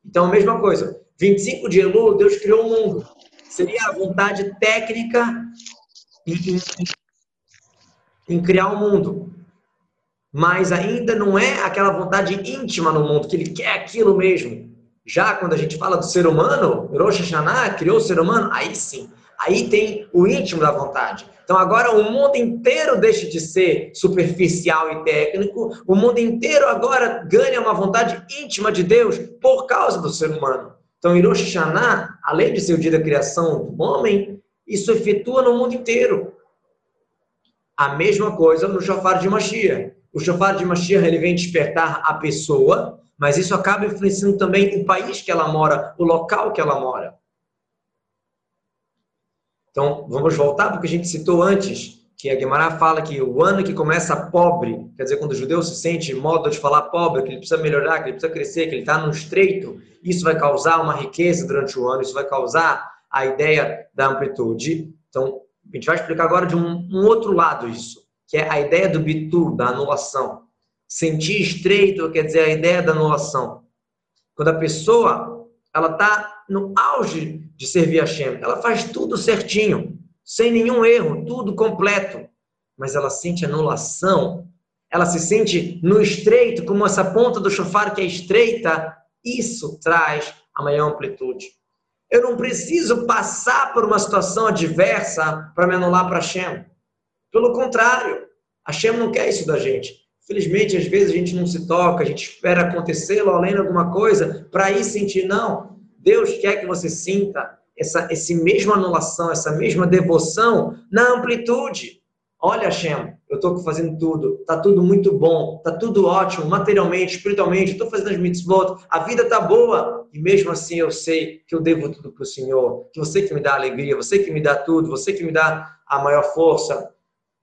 Então, a mesma coisa. 25 de Elul, Deus criou o mundo. Seria a vontade técnica em, em, em criar o mundo mas ainda não é aquela vontade íntima no mundo, que ele quer aquilo mesmo. Já quando a gente fala do ser humano, Rosh Hashanah criou o ser humano, aí sim, aí tem o íntimo da vontade. Então agora o mundo inteiro deixa de ser superficial e técnico, o mundo inteiro agora ganha uma vontade íntima de Deus por causa do ser humano. Então, Hashanah, além de ser o dia da criação do homem, isso efetua no mundo inteiro. A mesma coisa no Shofar de Mashiach. O shofar de Mashiach ele vem despertar a pessoa, mas isso acaba influenciando também o país que ela mora, o local que ela mora. Então, vamos voltar porque a gente citou antes que a Guimarães fala que o ano que começa pobre, quer dizer, quando o judeu se sente modo de falar pobre, que ele precisa melhorar, que ele precisa crescer, que ele está no estreito, isso vai causar uma riqueza durante o ano, isso vai causar a ideia da amplitude. Então, a gente vai explicar agora de um, um outro lado isso que é a ideia do bitur, da anulação. Sentir estreito quer dizer a ideia da anulação. Quando a pessoa ela está no auge de servir a Shem, ela faz tudo certinho, sem nenhum erro, tudo completo, mas ela sente anulação, ela se sente no estreito, como essa ponta do chofar que é estreita, isso traz a maior amplitude. Eu não preciso passar por uma situação adversa para me anular para Shem. Pelo contrário, a Shem não quer isso da gente. Felizmente, às vezes a gente não se toca, a gente espera acontecer ou além de alguma coisa para aí sentir. Não. Deus quer que você sinta essa esse mesma anulação, essa mesma devoção na amplitude. Olha, Hashem, eu estou fazendo tudo, está tudo muito bom, está tudo ótimo, materialmente, espiritualmente, estou fazendo as mitzvot, a vida está boa, e mesmo assim eu sei que eu devo tudo para o Senhor, que você que me dá alegria, você que me dá tudo, você que me dá a maior força,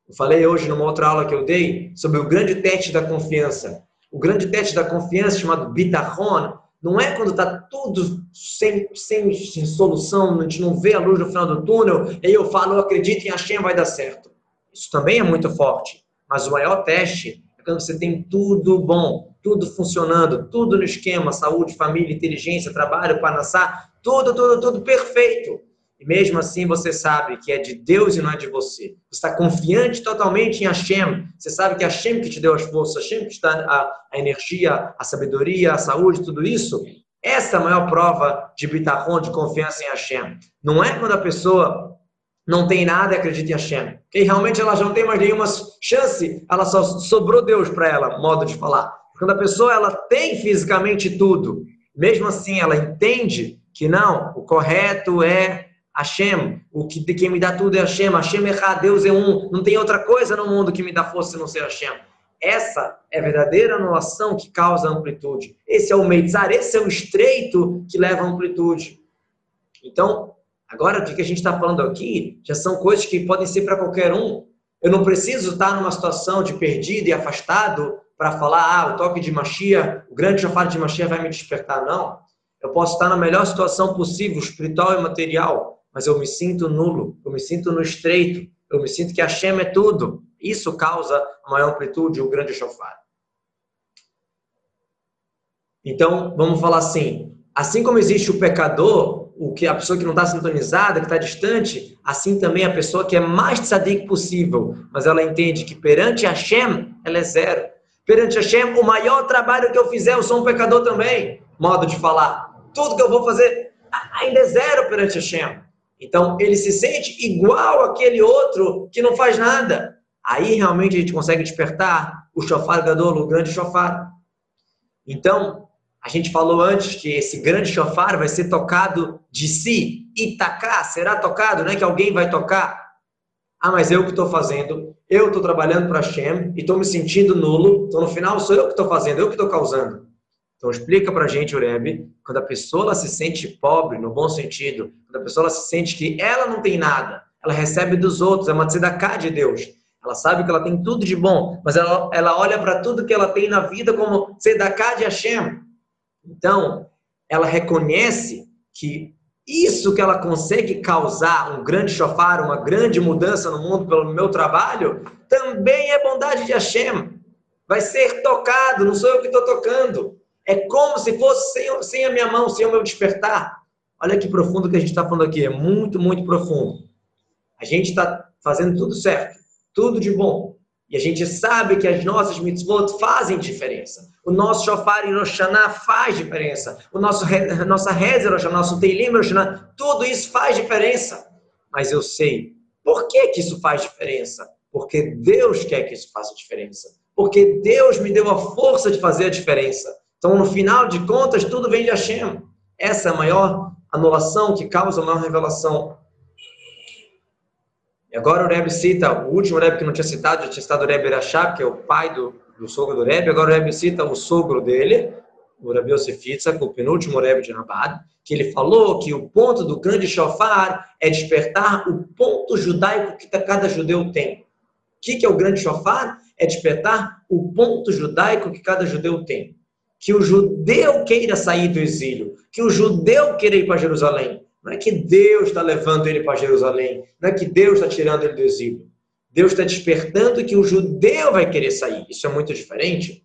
eu falei hoje numa outra aula que eu dei sobre o grande teste da confiança. O grande teste da confiança, chamado bitachon, não é quando está tudo sem, sem, sem, solução, a gente não vê a luz no final do túnel, e aí eu falo, eu acredito em Hashem, vai dar certo. Isso também é muito forte. Mas o maior teste é quando você tem tudo bom, tudo funcionando, tudo no esquema, saúde, família, inteligência, trabalho, panassá, tudo, tudo, tudo perfeito. E mesmo assim você sabe que é de Deus e não é de você. Você está confiante totalmente em Hashem. Você sabe que é Hashem que te deu as forças, Hashem que te dá a, a energia, a sabedoria, a saúde, tudo isso. Essa é a maior prova de bitachon, de confiança em Hashem. Não é quando a pessoa não tem nada e acredita em Hashem. Porque realmente ela já não tem mais nenhuma chance, ela só sobrou Deus para ela, modo de falar. Quando a pessoa ela tem fisicamente tudo, mesmo assim ela entende que não, o correto é Hashem, o que quem me dá tudo é Hashem, Hashem é Deus é um, não tem outra coisa no mundo que me dá força se não ser Hashem. Essa é a verdadeira anulação que causa amplitude. Esse é o Meitzar, esse é o estreito que leva amplitude. Então, agora o que a gente está falando aqui já são coisas que podem ser para qualquer um. Eu não preciso estar numa situação de perdido e afastado para falar, ah, o toque de Machia, o grande chofar de Machia vai me despertar. Não. Eu posso estar na melhor situação possível, espiritual e material, mas eu me sinto nulo, eu me sinto no estreito, eu me sinto que a Hashem é tudo. Isso causa a maior amplitude, o grande chofar. Então, vamos falar assim: assim como existe o pecador, o que a pessoa que não está sintonizada, que está distante, assim também a pessoa que é mais tzadik possível, mas ela entende que perante Hashem ela é zero. Perante Hashem, o maior trabalho que eu fizer, eu sou um pecador também. Modo de falar. Tudo que eu vou fazer ainda é zero perante Hashem. Então, ele se sente igual aquele outro que não faz nada. Aí realmente a gente consegue despertar o shofar gadol, o grande shofar. Então, a gente falou antes que esse grande shofar vai ser tocado de si, Itaká, será tocado, não é que alguém vai tocar. Ah, mas eu que estou fazendo, eu estou trabalhando para Hashem e estou me sentindo nulo, então no final sou eu que estou fazendo, eu que estou causando. Então explica para a gente, Ureb, quando a pessoa se sente pobre, no bom sentido, quando a pessoa se sente que ela não tem nada, ela recebe dos outros, é uma tzedakah de Deus. Ela sabe que ela tem tudo de bom, mas ela, ela olha para tudo que ela tem na vida como tzedakah de Hashem. Então, ela reconhece que isso que ela consegue causar um grande chofar, uma grande mudança no mundo pelo meu trabalho, também é bondade de Hashem. Vai ser tocado, não sou eu que estou tocando. É como se fosse sem, sem a minha mão, sem o meu despertar. Olha que profundo que a gente está falando aqui, é muito, muito profundo. A gente está fazendo tudo certo, tudo de bom. E a gente sabe que as nossas mitzvot fazem diferença. O nosso shofar em Rosh Hashanah faz diferença. O nosso a nossa reza Rosh Hashanah, nosso Teilim Rosh Hashanah, tudo isso faz diferença. Mas eu sei por que, que isso faz diferença. Porque Deus quer que isso faça diferença. Porque Deus me deu a força de fazer a diferença. Então, no final de contas, tudo vem de Hashem. Essa é a maior anulação que causa a maior revelação. E agora o Rebbe cita, o último Rebbe que não tinha citado, já tinha citado o Rebbe Irachab, que é o pai do, do sogro do Rebbe. Agora o Rebbe cita o sogro dele, o Rebbe Yosef Yitzhak, o penúltimo Rebbe de Rabad, que ele falou que o ponto do grande shofar é despertar o ponto judaico que cada judeu tem. O que, que é o grande shofar? É despertar o ponto judaico que cada judeu tem que o judeu queira sair do exílio, que o judeu queira ir para Jerusalém. Não é que Deus está levando ele para Jerusalém, não é que Deus está tirando ele do exílio. Deus está despertando que o judeu vai querer sair. Isso é muito diferente.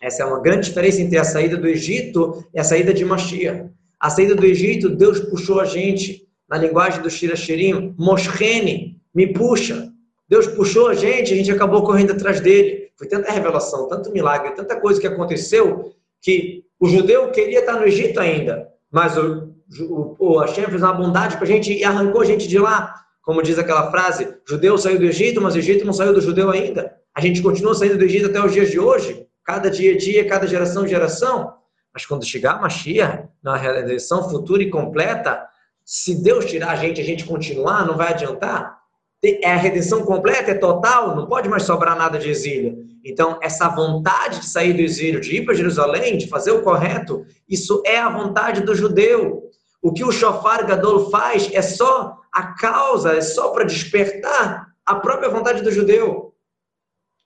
Essa é uma grande diferença entre a saída do Egito e a saída de Mashiach. A saída do Egito, Deus puxou a gente. Na linguagem do Shira Shirim, Moshene, me puxa. Deus puxou a gente, a gente acabou correndo atrás dele. Foi tanta revelação, tanto milagre, tanta coisa que aconteceu que o judeu queria estar no Egito ainda, mas o, o, o Hashem fez uma bondade para a gente e arrancou a gente de lá. Como diz aquela frase, judeu saiu do Egito, mas o Egito não saiu do judeu ainda. A gente continua saindo do Egito até os dias de hoje, cada dia a dia, cada geração geração. Mas quando chegar a Mashiach, na redenção futura e completa, se Deus tirar a gente, a gente continuar, não vai adiantar é a redenção completa, é total, não pode mais sobrar nada de exílio. Então, essa vontade de sair do exílio, de ir para Jerusalém, de fazer o correto, isso é a vontade do judeu. O que o Shofar Gadol faz é só a causa, é só para despertar a própria vontade do judeu.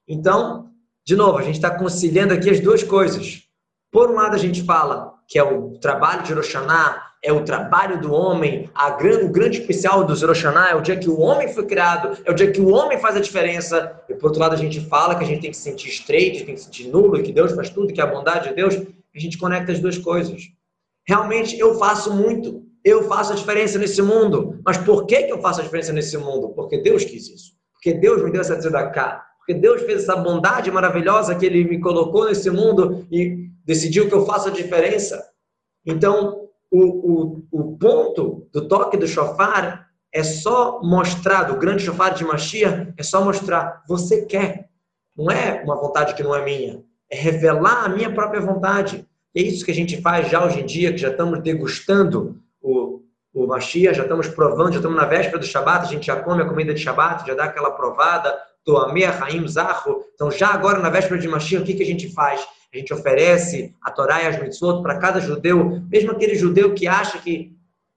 Então, de novo, a gente está conciliando aqui as duas coisas. Por um lado, a gente fala que é o trabalho de Roshaná, é o trabalho do homem, a, o grande especial do Zeroshaná é o dia que o homem foi criado, é o dia que o homem faz a diferença. E por outro lado, a gente fala que a gente tem que se sentir estreito, tem que se sentir nulo, que Deus faz tudo, que é a bondade de Deus. A gente conecta as duas coisas. Realmente, eu faço muito. Eu faço a diferença nesse mundo. Mas por que, que eu faço a diferença nesse mundo? Porque Deus quis isso. Porque Deus me deu essa tzedakah. Porque Deus fez essa bondade maravilhosa que Ele me colocou nesse mundo e decidiu que eu faça a diferença. Então, o, o, o ponto do toque do shofar é só mostrar, do grande shofar de Mashiach, é só mostrar, você quer. Não é uma vontade que não é minha. É revelar a minha própria vontade. E é isso que a gente faz já hoje em dia, que já estamos degustando o, o Mashiach, já estamos provando, já estamos na véspera do Shabat, a gente já come a comida de Shabat, já dá aquela provada, Então, já agora, na véspera de Mashiach, o que, que a gente faz? A gente oferece a Torá e as mitzvot para cada judeu, mesmo aquele judeu que acha que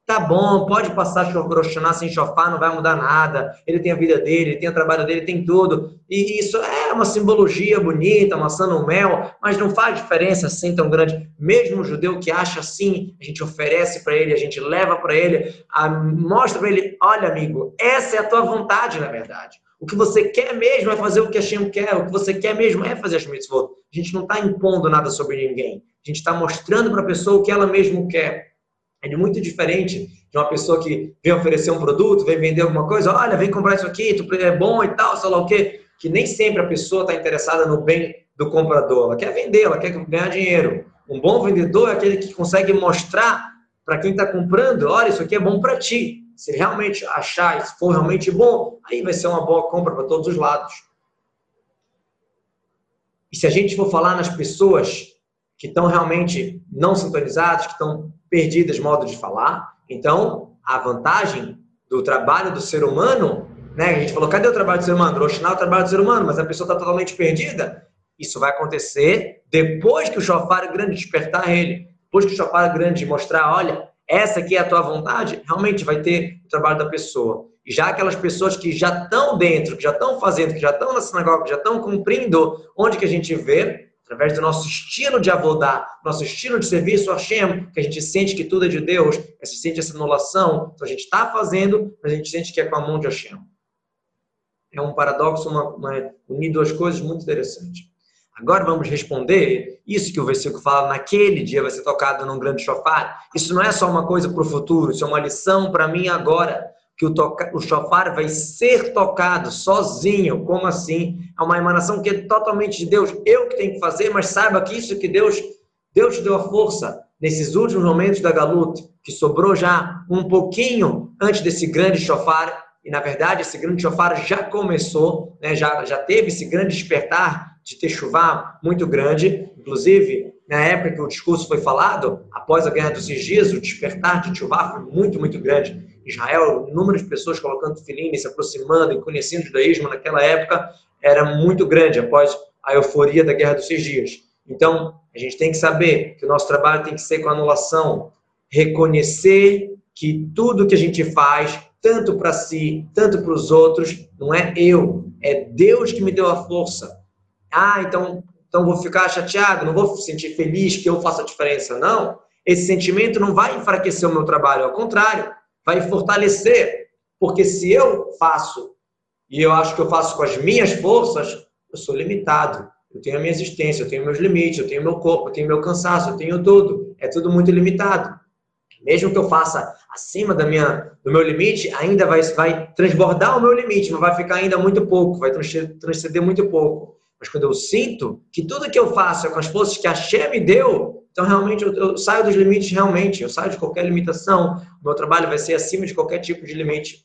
tá bom, pode passar Rosh sem chofar, não vai mudar nada. Ele tem a vida dele, ele tem o trabalho dele, tem tudo. E isso é uma simbologia bonita, maçã no mel, mas não faz diferença assim tão grande. Mesmo o judeu que acha assim, a gente oferece para ele, a gente leva para ele, a, mostra para ele, olha amigo, essa é a tua vontade na verdade. O que você quer mesmo é fazer o que Hashem quer. O que você quer mesmo é fazer as mitzvot. A gente não está impondo nada sobre ninguém. A gente está mostrando para a pessoa o que ela mesmo quer. É muito diferente de uma pessoa que vem oferecer um produto, vem vender alguma coisa. Olha, vem comprar isso aqui, é bom e tal, sei lá o quê. Que nem sempre a pessoa está interessada no bem do comprador. Ela quer vender, ela quer ganhar dinheiro. Um bom vendedor é aquele que consegue mostrar para quem está comprando, olha, isso aqui é bom para ti. Se realmente achar, se for realmente bom, aí vai ser uma boa compra para todos os lados. E se a gente for falar nas pessoas que estão realmente não sintonizadas, que estão perdidas modo de falar, então a vantagem do trabalho do ser humano, né? A gente falou, cadê o trabalho do ser humano? Roshinar é o trabalho do ser humano, mas a pessoa está totalmente perdida. Isso vai acontecer depois que o chofar grande despertar ele. Depois que o chofar grande mostrar, olha, essa aqui é a tua vontade, realmente vai ter o trabalho da pessoa. Já aquelas pessoas que já estão dentro, que já estão fazendo, que já estão na sinagoga, que já estão cumprindo, onde que a gente vê? Através do nosso estilo de avodar, nosso estilo de serviço Hashem, que a gente sente que tudo é de Deus, a gente sente essa anulação, então a gente está fazendo, mas a gente sente que é com a mão de Hashem. É um paradoxo, uma, uma, unir duas coisas muito interessantes. Agora vamos responder isso que o versículo fala, naquele dia vai ser tocado num grande chofar. Isso não é só uma coisa para o futuro, isso é uma lição para mim agora, que o, chofar vai ser tocado sozinho. Como assim? É uma emanação que é totalmente de Deus. Eu que tenho que fazer, mas saiba que isso que Deus, Deus te deu a força nesses últimos momentos da galuta, que sobrou já um pouquinho antes desse grande chofar. E na verdade, esse grande chofar já começou, né? já, já teve esse grande despertar de Techuvá muito grande. Inclusive, na época que o discurso foi falado, após a Guerra dos Seis Dias, o despertar de Techuvá foi muito, muito grande. Israel, o número de pessoas colocando filine, se aproximando e conhecendo o judaísmo naquela época era muito grande, após a euforia da Guerra dos Seis Dias. Então, a gente tem que saber que o nosso trabalho tem que ser com anulação, reconhecer que tudo que a gente faz, tanto para si, tanto para os outros, não é eu, é Deus que me deu a força. Ah, então, então vou ficar chateado, não vou sentir feliz que eu faça a diferença. Não. Esse sentimento não vai enfraquecer o meu trabalho, ao contrário, vai fortalecer. Porque se eu faço, e eu acho que eu faço com as minhas forças, eu sou limitado. Eu tenho a minha existência, eu tenho meus limites, eu tenho meu corpo, eu tenho meu cansaço, eu tenho tudo. É tudo muito limitado. Mesmo que eu faça acima da minha, do meu limite, ainda vai, vai transbordar o meu limite, mas vai ficar ainda muito pouco, vai transcender muito pouco. Mas quando eu sinto que tudo que eu faço é com as forças que a Hashem me deu, então realmente eu, eu, saio dos limites, realmente, eu saio de qualquer limitação, o meu trabalho vai ser acima de qualquer tipo de limite.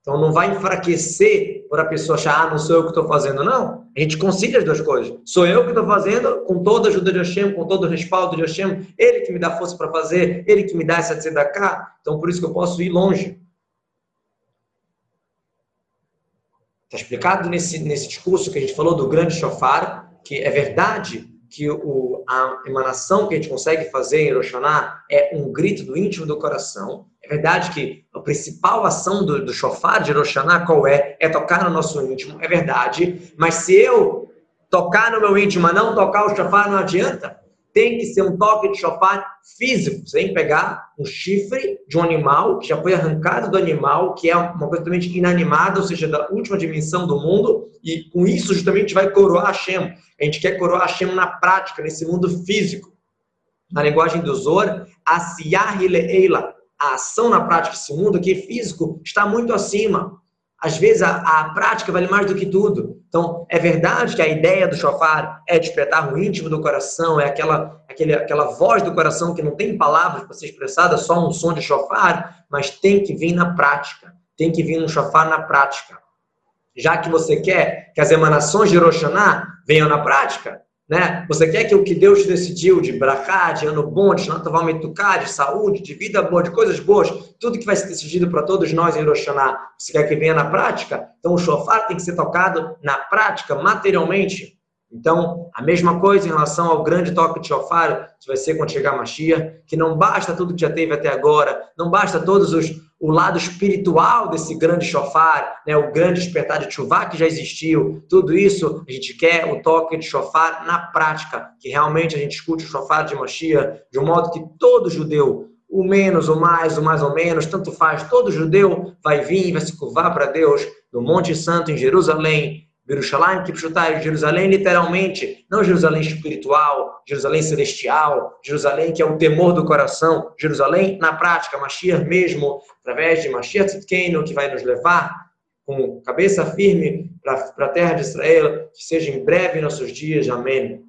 Então não vai enfraquecer por a pessoa achar, ah, não sou eu que estou fazendo, não. A gente concilia as duas coisas. Sou eu que estou fazendo, com toda a ajuda de Hashem, com todo o respaldo de Hashem, ele que me dá força para fazer, ele que me dá essa tzedakah, então por isso que eu posso ir longe. Está explicado nesse, nesse discurso que a gente falou do grande shofar, que é verdade que o, a emanação que a gente consegue fazer em Roshaná é um grito do íntimo do coração. É verdade que a principal ação do, do shofar de Roshaná qual é? É tocar no nosso íntimo, é verdade. Mas se eu tocar no meu íntimo, mas não tocar o shofar, não adianta tem que ser um toque de chofar físico, sem pegar um chifre de um animal que já foi arrancado do animal, que é uma coisa totalmente inanimada, ou seja, da última dimensão do mundo, e com isso justamente vai coroar Hashem. A gente quer coroar Hashem na prática, nesse mundo físico. Na linguagem do Zor, Asiyah Eila, a ação na prática, esse mundo aqui físico, está muito acima. Às vezes a, a, prática vale mais do que tudo. Então, é verdade que a ideia do shofar é despertar o íntimo do coração, é aquela, aquele, aquela voz do coração que não tem palavras para ser expressada, só um som de shofar, mas tem que vir na prática. Tem que vir um shofar na prática. Já que você quer que as emanações de Roshaná venham na prática, né? Você quer que o que Deus decidiu de brachá, de ano bom, de Shnatavalmetuká, de saúde, de vida boa, de coisas boas, tudo que vai ser decidido para todos nós em Roshaná, você quer que venha na prática? Então o shofar tem que ser tocado na prática, materialmente. Então, a mesma coisa em relação ao grande toque de shofar, que vai ser quando chegar a Mashiach, que não basta tudo que já teve até agora, não basta todos os o lado espiritual desse grande shofar, né, o grande despertar de chuvá que já existiu, tudo isso a gente quer o toque de shofar na prática, que realmente a gente escute o shofar de Mashiach de um modo que todo judeu, o menos, o mais, o mais ou menos, tanto faz, todo judeu vai vir, vai se curvar para Deus do Monte Santo em Jerusalém, Jerusalém, Kipchutai, Jerusalém literalmente, não Jerusalém espiritual, Jerusalém celestial, Jerusalém que é o temor do coração, Jerusalém na prática, Mashiach mesmo, através de Mashiach Tzidkenu, que vai nos levar com cabeça firme para a terra de Israel, que seja em breve nossos dias. Amém.